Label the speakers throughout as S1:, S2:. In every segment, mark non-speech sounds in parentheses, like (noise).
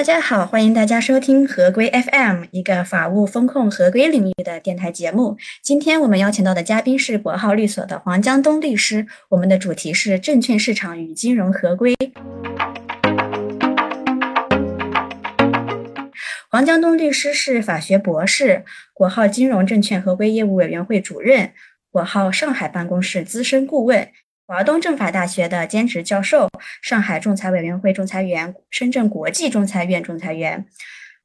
S1: 大家好，欢迎大家收听合规 FM，一个法务风控合规领域的电台节目。今天我们邀请到的嘉宾是国浩律所的黄江东律师，我们的主题是证券市场与金融合规。黄江东律师是法学博士，国浩金融证券合规业务委员会主任，国浩上海办公室资深顾问。华东政法大学的兼职教授，上海仲裁委员会仲裁员，深圳国际仲裁院仲裁员，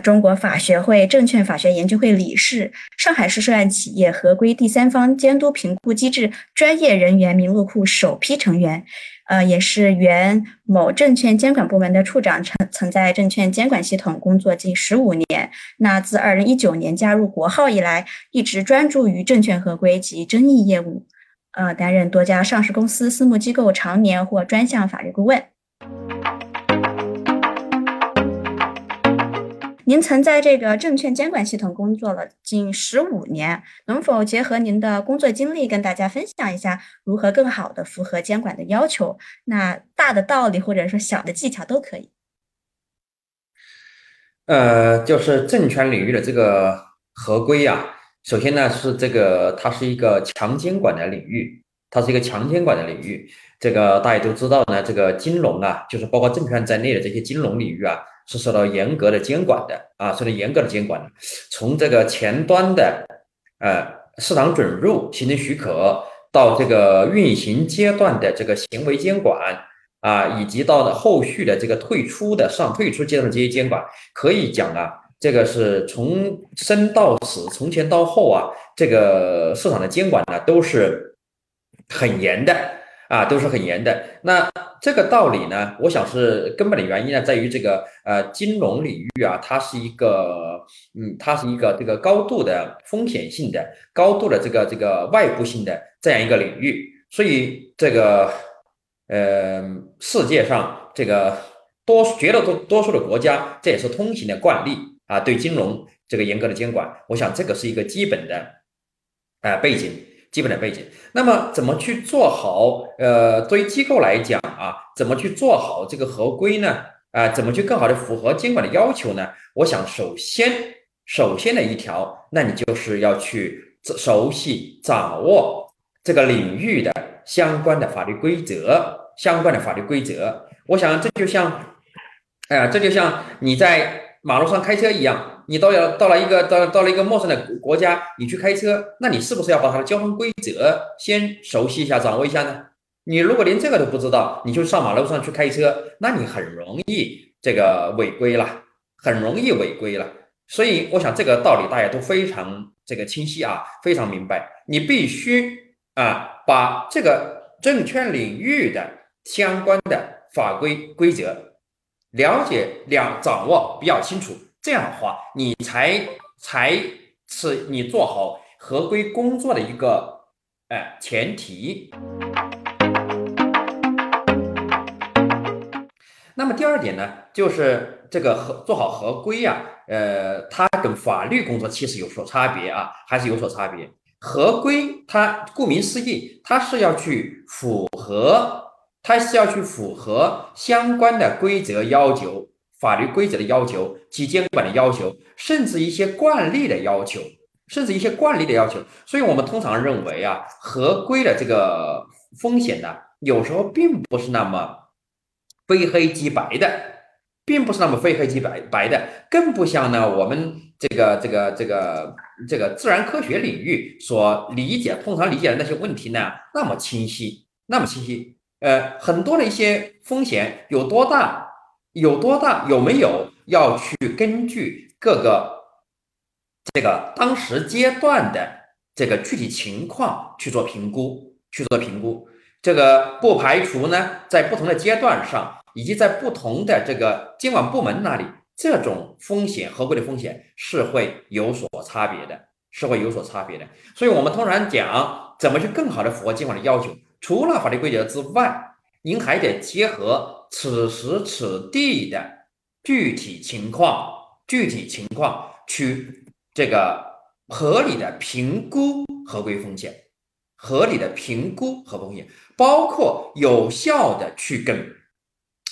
S1: 中国法学会证券法学研究会理事，上海市涉案企业合规第三方监督评估机制专业人员名录库首批成员，呃，也是原某证券监管部门的处长，曾曾在证券监管系统工作近十五年。那自二零一九年加入国浩以来，一直专注于证券合规及争议业务。呃，担任多家上市公司、私募机构常年或专项法律顾问。您曾在这个证券监管系统工作了近十五年，能否结合您的工作经历，跟大家分享一下如何更好的符合监管的要求？那大的道理或者说小的技巧都可以。
S2: 呃，就是证券领域的这个合规呀。首先呢，是这个它是一个强监管的领域，它是一个强监管的领域。这个大家都知道呢，这个金融啊，就是包括证券在内的这些金融领域啊，是受到严格的监管的啊，受到严格的监管的。从这个前端的呃市场准入、行政许可，到这个运行阶段的这个行为监管啊，以及到了后续的这个退出的上退出阶段的这些监管，可以讲啊。这个是从生到死，从前到后啊，这个市场的监管呢都是很严的啊，都是很严的。那这个道理呢，我想是根本的原因呢，在于这个呃金融领域啊，它是一个嗯，它是一个这个高度的风险性的、高度的这个这个外部性的这样一个领域。所以这个呃世界上这个多绝大多多数的国家，这也是通行的惯例。啊，对金融这个严格的监管，我想这个是一个基本的，啊背景，基本的背景。那么怎么去做好？呃，作为机构来讲啊，怎么去做好这个合规呢？啊，怎么去更好的符合监管的要求呢？我想首先，首先的一条，那你就是要去熟悉掌握这个领域的相关的法律规则，相关的法律规则。我想这就像，哎呀，这就像你在。马路上开车一样，你到了到了一个到到了一个陌生的国家，你去开车，那你是不是要把它的交通规则先熟悉一下、掌握一下呢？你如果连这个都不知道，你就上马路上去开车，那你很容易这个违规了，很容易违规了。所以，我想这个道理大家都非常这个清晰啊，非常明白。你必须啊，把这个证券领域的相关的法规规则。了解两掌握比较清楚，这样的话，你才才是你做好合规工作的一个哎前提。那么第二点呢，就是这个合做好合规呀，呃，它跟法律工作其实有所差别啊，还是有所差别。合规它顾名思义，它是要去符合。它是要去符合相关的规则要求、法律规则的要求及监管的要求，甚至一些惯例的要求，甚至一些惯例的要求。所以，我们通常认为啊，合规的这个风险呢，有时候并不是那么非黑即白的，并不是那么非黑即白白的，更不像呢我们这个这个这个这个自然科学领域所理解、通常理解的那些问题呢，那么清晰，那么清晰。呃，很多的一些风险有多大？有多大？有没有要去根据各个这个当时阶段的这个具体情况去做评估？去做评估，这个不排除呢，在不同的阶段上，以及在不同的这个监管部门那里，这种风险合规的风险是会有所差别的，是会有所差别的。所以，我们通常讲怎么去更好的符合监管的要求。除了法律规则之外，您还得结合此时此地的具体情况、具体情况去这个合理的评估合规风险，合理的评估合规风险，包括有效的去跟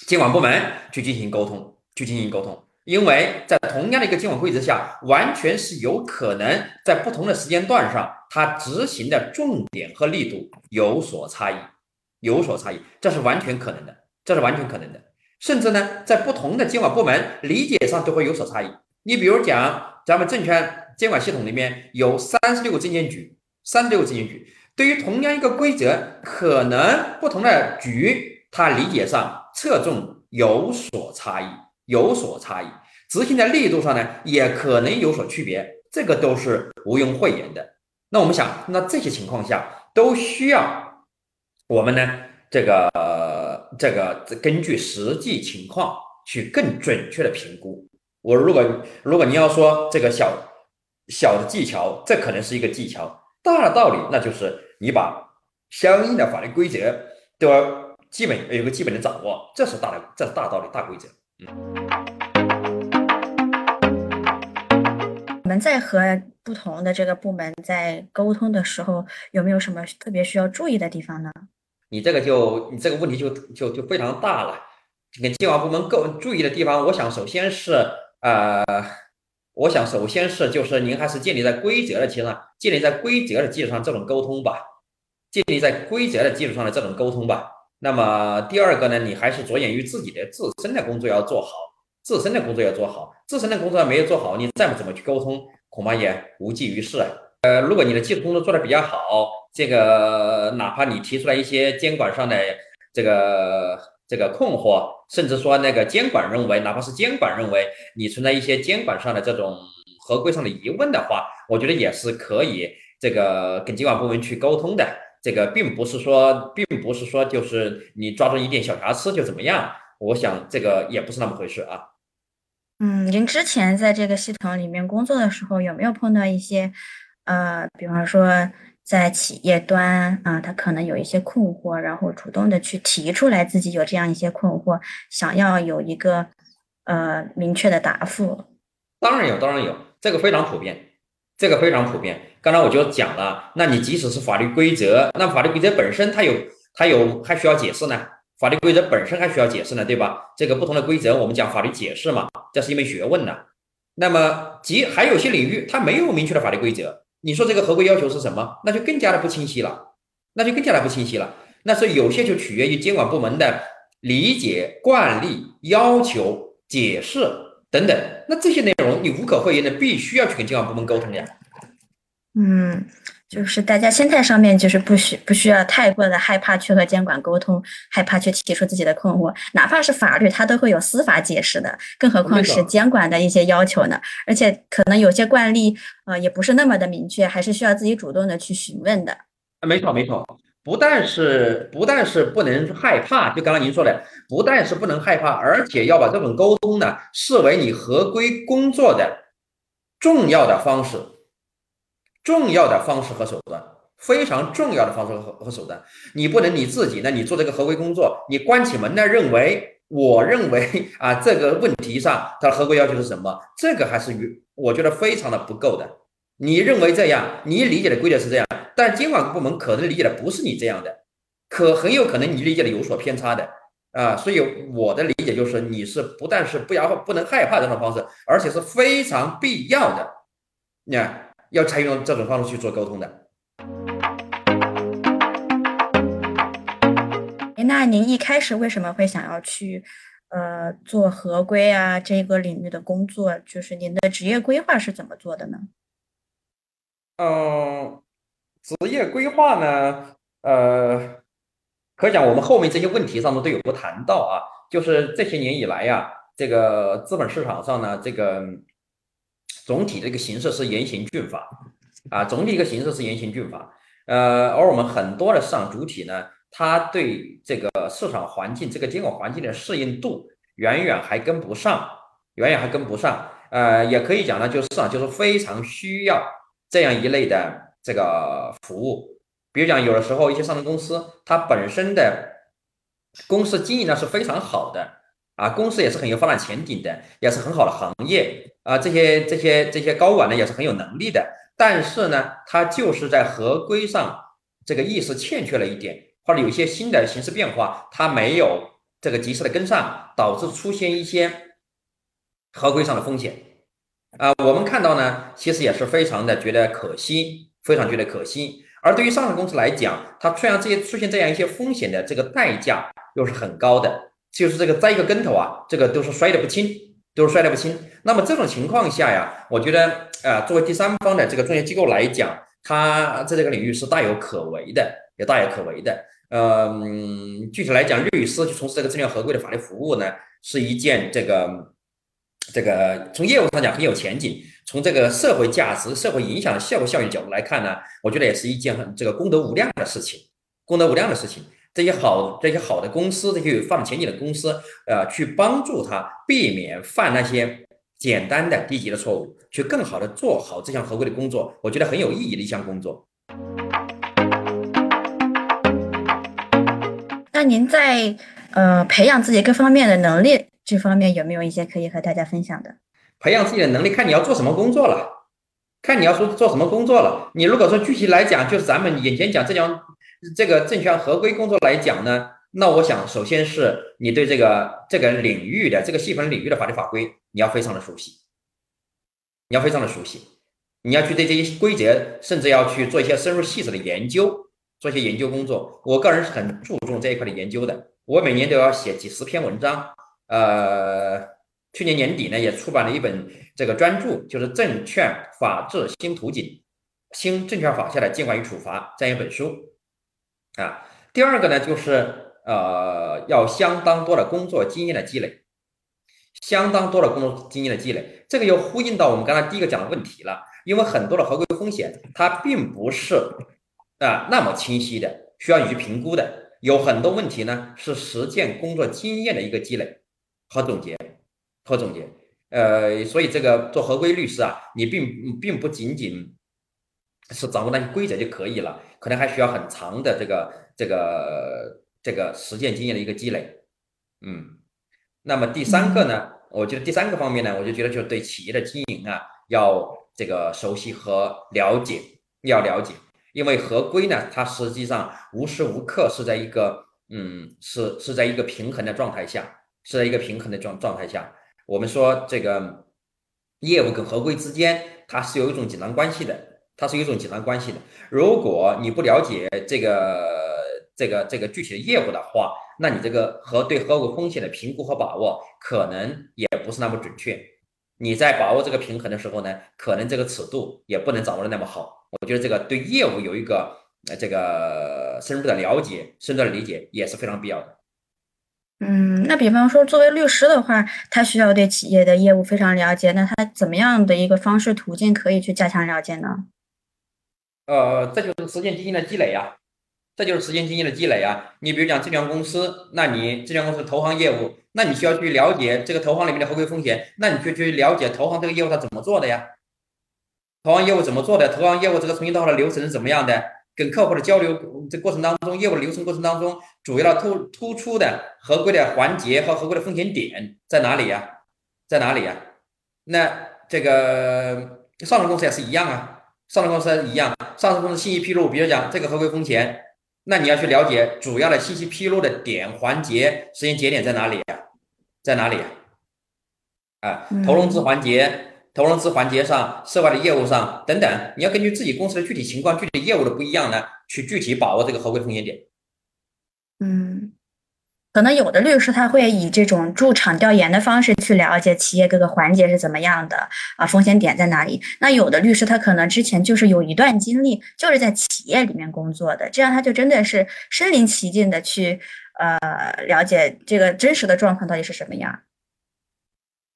S2: 监管部门去进行沟通，去进行沟通。因为在同样的一个监管规则下，完全是有可能在不同的时间段上，它执行的重点和力度有所差异，有所差异，这是完全可能的，这是完全可能的。甚至呢，在不同的监管部门理解上都会有所差异。你比如讲，咱们证券监管系统里面有三十六个证监局，三十六个证监局，对于同样一个规则，可能不同的局它理解上侧重有所差异。有所差异，执行的力度上呢，也可能有所区别，这个都是毋庸讳言的。那我们想，那这些情况下都需要我们呢，这个这个根据实际情况去更准确的评估。我如果如果你要说这个小小的技巧，这可能是一个技巧；大的道理，那就是你把相应的法律规则都要基本有个基本的掌握，这是大的，这是大道理、大规则。
S1: 我们在和不同的这个部门在沟通的时候，有没有什么特别需要注意的地方呢？
S2: 你这个就你这个问题就就就非常大了。跟监管部门够注意的地方，我想首先是呃，我想首先是就是您还是建立在规则的基础上，建立在规则的基础上这种沟通吧，建立在规则的基础上的这种沟通吧。那么第二个呢，你还是着眼于自己的自身的工作要做好，自身的工作要做好，自身的工作没有做好，你再怎么去沟通，恐怕也无济于事。呃，如果你的技术工作做得比较好，这个哪怕你提出来一些监管上的这个这个困惑，甚至说那个监管认为，哪怕是监管认为你存在一些监管上的这种合规上的疑问的话，我觉得也是可以这个跟监管部门去沟通的。这个并不是说，并不是说，就是你抓住一点小瑕疵就怎么样？我想这个也不是那么回事啊。
S1: 嗯，您之前在这个系统里面工作的时候，有没有碰到一些，呃，比方说在企业端啊，他可能有一些困惑，然后主动的去提出来自己有这样一些困惑，想要有一个呃明确的答复？
S2: 当然有，当然有，这个非常普遍。这个非常普遍。刚才我就讲了，那你即使是法律规则，那法律规则本身它有它有还需要解释呢？法律规则本身还需要解释呢，对吧？这个不同的规则，我们讲法律解释嘛，这是一门学问呢。那么，即还有些领域它没有明确的法律规则，你说这个合规要求是什么？那就更加的不清晰了，那就更加的不清晰了。那是有些就取决于监管部门的理解、惯例、要求、解释。等等，那这些内容你无可讳言的，必须要去跟监管部门沟通的呀。
S1: 嗯，就是大家心态上面就是不需不需要太过的害怕去和监管沟通，害怕去提出自己的困惑，哪怕是法律，它都会有司法解释的，更何况是监管的一些要求呢？而且可能有些惯例，呃，也不是那么的明确，还是需要自己主动的去询问的。
S2: 啊，没错没错。不但是不但是不能害怕，就刚刚您说的，不但是不能害怕，而且要把这种沟通呢视为你合规工作的重要的方式，重要的方式和手段，非常重要的方式和和手段。你不能你自己呢，你做这个合规工作，你关起门来认为，我认为 (laughs) 啊，这个问题上它的合规要求是什么？这个还是与我觉得非常的不够的。你认为这样，你理解的规则是这样。但监管部门可能理解的不是你这样的，可很有可能你理解的有所偏差的啊，所以我的理解就是，你是不但是不要不能害怕这种方式，而且是非常必要的，你看要采用这种方式去做沟通的。
S1: 那您一开始为什么会想要去呃做合规啊这个领域的工作？就是您的职业规划是怎么做的呢？
S2: 嗯。职业规划呢？呃，可讲我们后面这些问题上面都有过谈到啊。就是这些年以来呀，这个资本市场上呢，这个总体的一个形式是严刑峻法啊，总体一个形式是严刑峻法。呃，而我们很多的市场主体呢，它对这个市场环境、这个监管环境的适应度远远还跟不上，远远还跟不上。呃，也可以讲呢，就是市场就是非常需要这样一类的。这个服务，比如讲，有的时候一些上市公司，它本身的公司经营呢是非常好的啊，公司也是很有发展前景的，也是很好的行业啊，这些这些这些高管呢也是很有能力的，但是呢，它就是在合规上这个意识欠缺了一点，或者有一些新的形势变化，它没有这个及时的跟上，导致出现一些合规上的风险。啊，我们看到呢，其实也是非常的觉得可惜，非常觉得可惜。而对于上市公司来讲，它出现这些出现这样一些风险的这个代价又是很高的，就是这个栽一个跟头啊，这个都是摔得不轻，都是摔得不轻。那么这种情况下呀，我觉得啊，作为第三方的这个中介机构来讲，它在这个领域是大有可为的，也大有可为的。嗯，具体来讲，律师去从事这个证券合规的法律服务呢，是一件这个。这个从业务上讲很有前景，从这个社会价值、社会影响的效果效益角度来看呢，我觉得也是一件很这个功德无量的事情，功德无量的事情。这些好、这些好的公司，这些有发展前景的公司，呃，去帮助他避免犯那些简单的低级的错误，去更好的做好这项合规的工作，我觉得很有意义的一项工作。
S1: 那您在呃培养自己各方面的能力？这方面有没有一些可以和大家分享的？
S2: 培养自己的能力，看你要做什么工作了，看你要说做什么工作了。你如果说具体来讲，就是咱们眼前讲这项这个证券合规工作来讲呢，那我想首先是你对这个这个领域的这个细分领域的法律法规你要非常的熟悉，你要非常的熟悉，你要去对这些规则，甚至要去做一些深入细致的研究，做一些研究工作。我个人是很注重这一块的研究的，我每年都要写几十篇文章。呃，去年年底呢，也出版了一本这个专著，就是《证券法治新图景》，新证券法下的监管与处罚这样一本书。啊，第二个呢，就是呃，要相当多的工作经验的积累，相当多的工作经验的积累，这个又呼应到我们刚才第一个讲的问题了，因为很多的合规风险，它并不是啊那么清晰的，需要你去评估的，有很多问题呢，是实践工作经验的一个积累。和总结，和总结，呃，所以这个做合规律师啊，你并并不仅仅是掌握那些规则就可以了，可能还需要很长的这个这个这个实践经验的一个积累，嗯，那么第三个呢，我觉得第三个方面呢，我就觉得就是对企业的经营啊，要这个熟悉和了解，要了解，因为合规呢，它实际上无时无刻是在一个嗯，是是在一个平衡的状态下。是在一个平衡的状状态下，我们说这个业务跟合规之间，它是有一种紧张关系的，它是有一种紧张关系的。如果你不了解这个这个这个具体的业务的话，那你这个和对合规风险的评估和把握，可能也不是那么准确。你在把握这个平衡的时候呢，可能这个尺度也不能掌握的那么好。我觉得这个对业务有一个呃这个深入的了解、深入的理解也是非常必要的。
S1: 嗯，那比方说，作为律师的话，他需要对企业的业务非常了解。那他怎么样的一个方式途径可以去加强了解呢？
S2: 呃，这就是实践经验的积累呀，这就是实践经验的积累呀。你比如讲证券公司，那你证券公司投行业务，那你需要去了解这个投行里面的合规风险，那你就去了解投行这个业务它怎么做的呀？投行业务怎么做的？投行业务这个从新到的流程是怎么样的？跟客户的交流这过程当中，业务流程过程当中，主要突突出的合规的环节和合规的风险点在哪里呀？在哪里呀？那这个上市公司也是一样啊，上市公司一样，上市公司信息披露，比如讲这个合规风险，那你要去了解主要的信息披露的点环节时间节点在哪里呀？在哪里？啊，投融资环节。投融资环节上、涉外的业务上等等，你要根据自己公司的具体情况、具体业务的不一样呢，去具体把握这个合规风险点。
S1: 嗯，可能有的律师他会以这种驻场调研的方式去了解企业各个环节是怎么样的啊，风险点在哪里。那有的律师他可能之前就是有一段经历，就是在企业里面工作的，这样他就真的是身临其境的去呃了解这个真实的状况到底是什么样。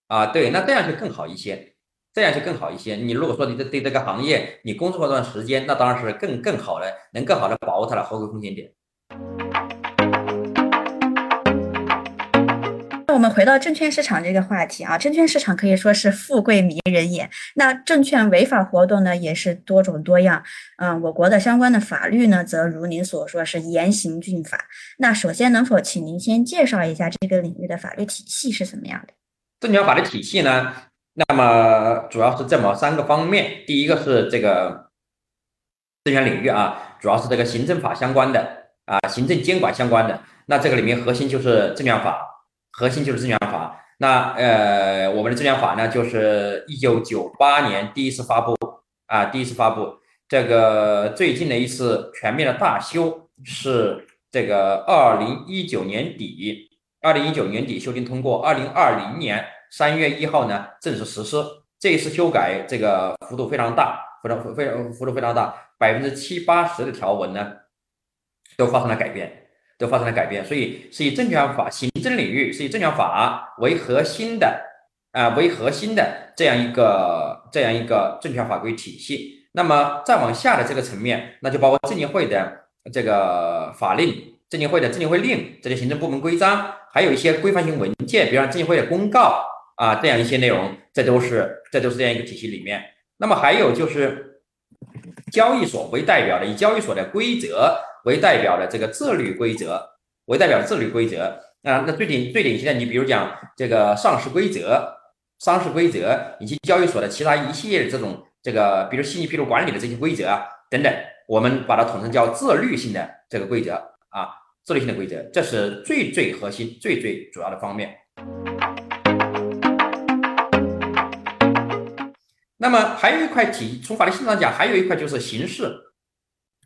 S2: 啊，对，那这样就更好一些。这样就更好一些。你如果说你对这个行业你工作过段时间，那当然是更更好的，能更好的把握它的合规风险点。
S1: 那我们回到证券市场这个话题啊，证券市场可以说是富贵迷人眼。那证券违法活动呢，也是多种多样。嗯，我国的相关的法律呢，则如您所说是严刑峻法。那首先，能否请您先介绍一下这个领域的法律体系是怎么样的？
S2: 证券法律体系呢？那么主要是这么三个方面，第一个是这个证券领域啊，主要是这个行政法相关的啊，行政监管相关的。那这个里面核心就是证券法，核心就是证券法。那呃，我们的证券法呢，就是一九九八年第一次发布啊，第一次发布。这个最近的一次全面的大修是这个二零一九年底，二零一九年底修订通过，二零二零年三月一号呢正式实施。这一次修改这个幅度非常大，非常非常幅度非常大，百分之七八十的条文呢都发生了改变，都发生了改变。所以是以证券法行政领域是以证券法为核心的啊为核心的这样一个这样一个证券法规体系。那么再往下的这个层面，那就包括证监会的这个法令、证监会的证监会令、这些行政部门规章，还有一些规范性文件，比如证监会的公告啊，这样一些内容，这都是这都是这样一个体系里面。那么还有就是交易所为代表的，以交易所的规则为代表的这个自律规则为代表的自律规则啊，那最顶最典型的，你比如讲这个上市规则、上市规则以及交易所的其他一系列的这种。这个，比如信息披露管理的这些规则啊，等等，我们把它统称叫自律性的这个规则啊，自律性的规则，这是最最核心、最最主要的方面。那么还有一块体，从法律性上讲，还有一块就是刑事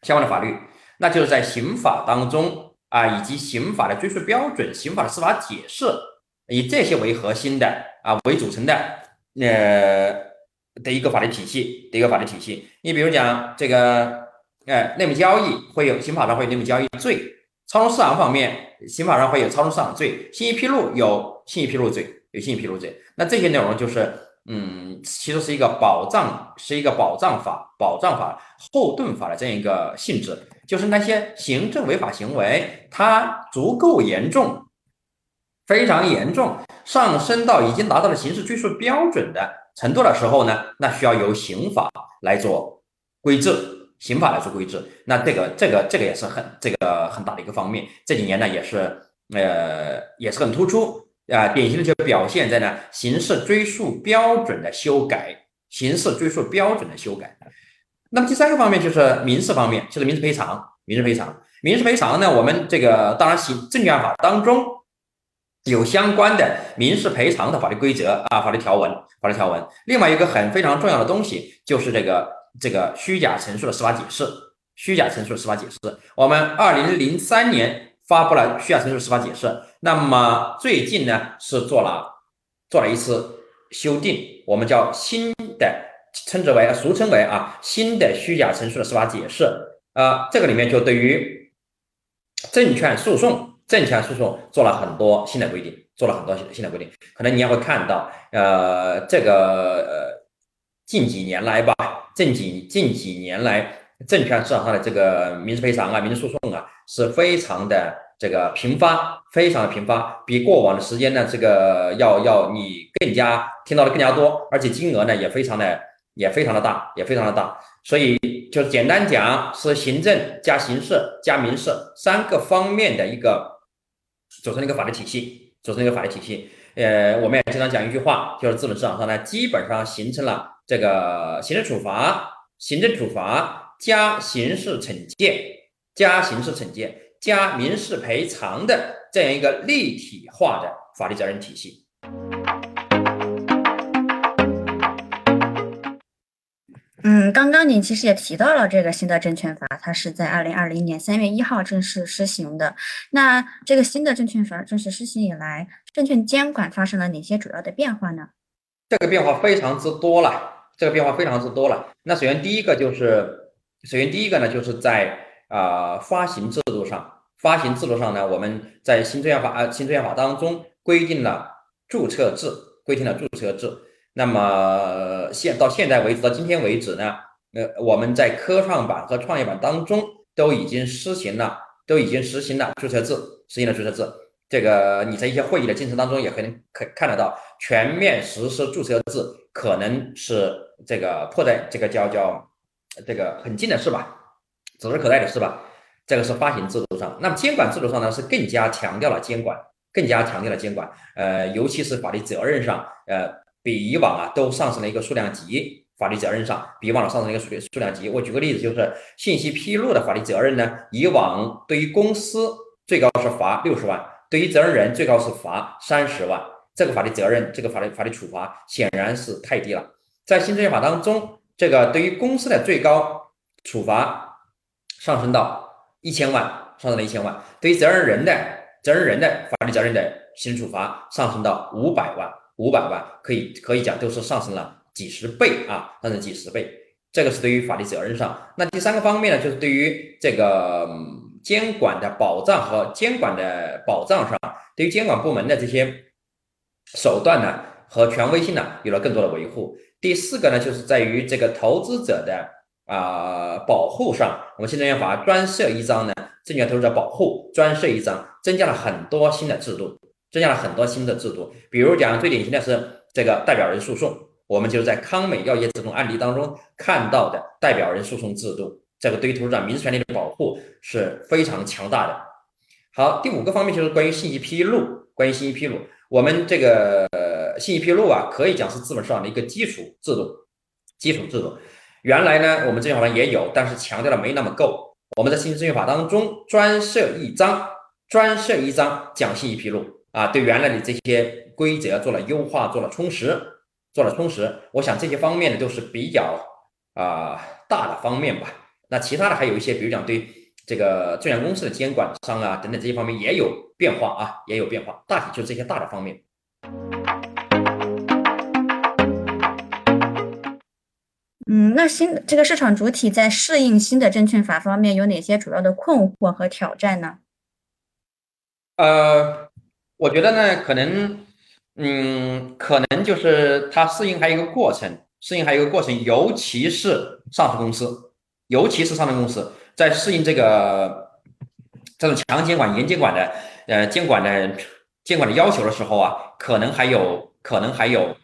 S2: 相关的法律，那就是在刑法当中啊，以及刑法的追诉标准、刑法的司法解释，以这些为核心的啊为组成的，呃。的一个法律体系的一个法律体系，你比如讲这个，呃，内幕交易会有刑法上会有内幕交易罪，操纵市场方面，刑法上会有操纵市场罪，信息披露有信息披露罪，有信息披露罪。那这些内容就是，嗯，其实是一个保障，是一个保障法、保障法、后盾法的这样一个性质，就是那些行政违法行为，它足够严重，非常严重，上升到已经达到了刑事追诉标准的。程度的时候呢，那需要由刑法来做规制，刑法来做规制。那这个这个这个也是很这个很大的一个方面。这几年呢，也是呃也是很突出啊，典型的就表现在呢刑事追诉标准的修改，刑事追诉标准的修改。那么第三个方面就是民事方面，就是民事赔偿，民事赔偿，民事赔偿呢，我们这个当然行证券法当中。有相关的民事赔偿的法律规则啊，法律条文，法律条文。另外一个很非常重要的东西就是这个这个虚假陈述的司法解释，虚假陈述的司法解释。我们二零零三年发布了虚假陈述司法解释，那么最近呢是做了做了一次修订，我们叫新的，称之为俗称为啊新的虚假陈述的司法解释。啊，这个里面就对于证券诉讼。证券诉讼做了很多新的规定，做了很多新新的规定，可能你也会看到，呃，这个呃近几年来吧，近几近几年来，证券市场上的这个民事赔偿啊、民事诉讼啊，是非常的这个频发，非常的频发，比过往的时间呢，这个要要你更加听到的更加多，而且金额呢也非常的也非常的大，也非常的大，所以就简单讲，是行政加刑事加民事三个方面的一个。组成一个法律体系，组成一个法律体系。呃，我们也经常讲一句话，就是资本市场上呢，基本上形成了这个行政处罚、行政处罚加刑事惩戒、加刑事惩戒加民事赔偿的这样一个立体化的法律责任体系。
S1: 嗯，刚刚您其实也提到了这个新的证券法，它是在二零二零年三月一号正式施行的。那这个新的证券法正式施行以来，证券监管发生了哪些主要的变化呢？
S2: 这个变化非常之多了，这个变化非常之多了。那首先第一个就是，首先第一个呢，就是在啊发行制度上，发行制度上呢，我们在新证券法啊新证券法当中规定了注册制，规定了注册制。那么现到现在为止，到今天为止呢，呃，我们在科创板和创业板当中都已经实行了，都已经实行了注册制，实行了注册制。这个你在一些会议的进程当中也可能可看得到，全面实施注册制可能是这个迫在这个叫叫这个很近的事吧，指日可待的事吧。这个是发行制度上，那么监管制度上呢，是更加强调了监管，更加强调了监管，呃，尤其是法律责任上，呃。比以往啊都上升了一个数量级，法律责任上比以往上升一个数数量级。我举个例子，就是信息披露的法律责任呢，以往对于公司最高是罚六十万，对于责任人最高是罚三十万。这个法律责任，这个法律法律处罚显然是太低了。在新证券法当中，这个对于公司的最高处罚上升到一千万，上升到一千万；对于责任人的责任人的法律责任的刑事处罚上升到五百万，五百万可以可以讲都是上升了几十倍啊，上升几十倍。这个是对于法律责任上。那第三个方面呢，就是对于这个监管的保障和监管的保障上，对于监管部门的这些手段呢和权威性呢，有了更多的维护。第四个呢，就是在于这个投资者的啊保护上，我们新证券法专设一章呢，证券投资者保护专设一章，增加了很多新的制度，增加了很多新的制度。比如讲，最典型的是这个代表人诉讼，我们就是在康美药业这种案例当中看到的代表人诉讼制度，这个对于投资者民事权利的保护是非常强大的。好，第五个方面就是关于信息披露，关于信息披露，我们这个。信息披露啊，可以讲是资本市场的一个基础制度，基础制度。原来呢，我们证券法也有，但是强调的没那么够。我们在新证券法当中专设一章，专设一章讲信息披露啊，对原来的这些规则做了优化，做了充实，做了充实。我想这些方面呢都是比较啊大的方面吧。那其他的还有一些，比如讲对这个证券公司的监管上啊等等这些方面也有变化啊，也有变化。大体就这些大的方面。
S1: 嗯，那新这个市场主体在适应新的证券法方面有哪些主要的困惑和挑战呢？
S2: 呃，我觉得呢，可能，嗯，可能就是它适应还有一个过程，适应还有一个过程，尤其是上市公司，尤其是上市公司在适应这个这种强监管、严监管的呃监管的监管的要求的时候啊，可能还有，可能还有，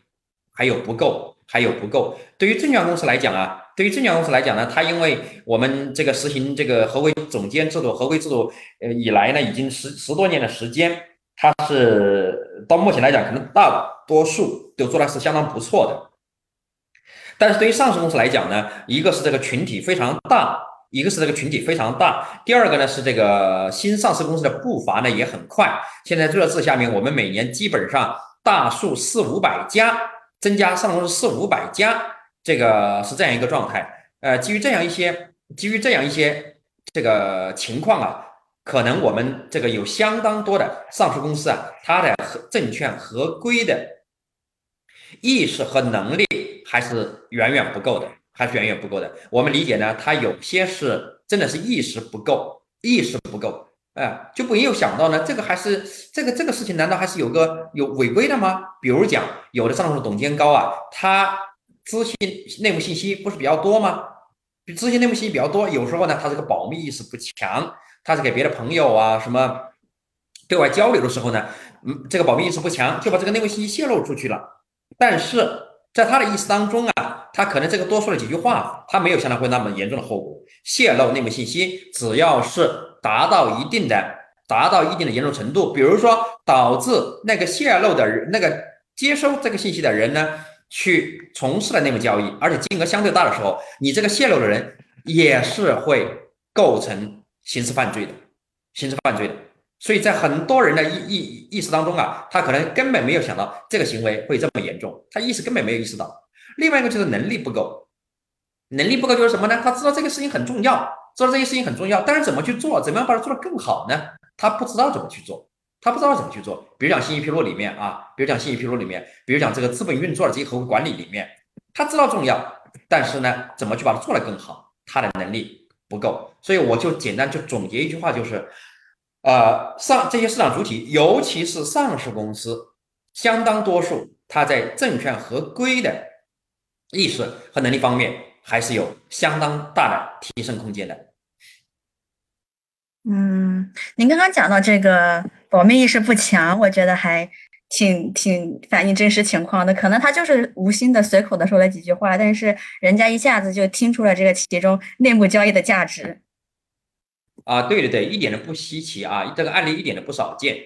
S2: 还有不够。还有不够。对于证券公司来讲啊，对于证券公司来讲呢，它因为我们这个实行这个合规总监制度、合规制度呃以来呢，已经十十多年的时间，它是到目前来讲，可能大多数都做的是相当不错的。但是对于上市公司来讲呢，一个是这个群体非常大，一个是这个群体非常大，第二个呢是这个新上市公司的步伐呢也很快。现在热字下面，我们每年基本上大数四五百家。增加上市公司四五百家，这个是这样一个状态。呃，基于这样一些，基于这样一些这个情况啊，可能我们这个有相当多的上市公司啊，它的证券合规的意识和能力还是远远不够的，还是远远不够的。我们理解呢，它有些是真的是意识不够，意识不够。哎，就不没有想到呢，这个还是这个这个事情，难道还是有个有违规的吗？比如讲，有的上市董监高啊，他资信内幕信息不是比较多吗？资信内幕信息比较多，有时候呢，他这个保密意识不强，他是给别的朋友啊什么对外交流的时候呢，嗯，这个保密意识不强，就把这个内幕信息泄露出去了。但是在他的意识当中啊，他可能这个多说了几句话，他没有想到会那么严重的后果。泄露内幕信息，只要是。达到一定的，达到一定的严重程度，比如说导致那个泄露的人，那个接收这个信息的人呢，去从事了内幕交易，而且金额相对大的时候，你这个泄露的人也是会构成刑事犯罪的，刑事犯罪的。所以在很多人的意意意识当中啊，他可能根本没有想到这个行为会这么严重，他意识根本没有意识到。另外一个就是能力不够，能力不够就是什么呢？他知道这个事情很重要。做这些事情很重要，但是怎么去做，怎么样把它做得更好呢？他不知道怎么去做，他不知道怎么去做。比如讲信息披露里面啊，比如讲信息披露里面，比如讲这个资本运作的这些合规管理里面，他知道重要，但是呢，怎么去把它做得更好，他的能力不够。所以我就简单就总结一句话，就是，呃，上这些市场主体，尤其是上市公司，相当多数他在证券合规的意识和能力方面，还是有相当大的提升空间的。
S1: 嗯，您刚刚讲到这个保密意识不强，我觉得还挺挺反映真实情况的。可能他就是无心的、随口的说了几句话，但是人家一下子就听出了这个其中内幕交易的价值。
S2: 啊，对对对，一点都不稀奇啊，这个案例一点都不少见，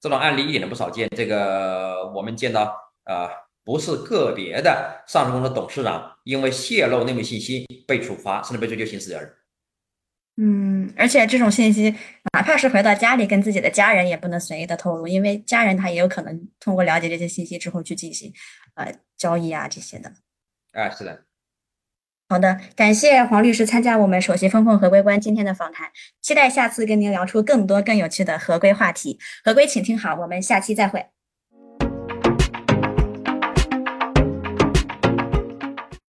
S2: 这种案例一点都不少见。这个我们见到，呃，不是个别的上市公司董事长因为泄露内幕信息被处罚，甚至被追究刑事责任。
S1: 嗯，而且这种信息，哪怕是回到家里跟自己的家人，也不能随意的透露，因为家人他也有可能通过了解这些信息之后去进行呃交易啊这些的。
S2: 啊，是的。
S1: 好的，感谢黄律师参加我们首席风控合规官今天的访谈，期待下次跟您聊出更多更有趣的合规话题。合规，请听好，我们下期再会。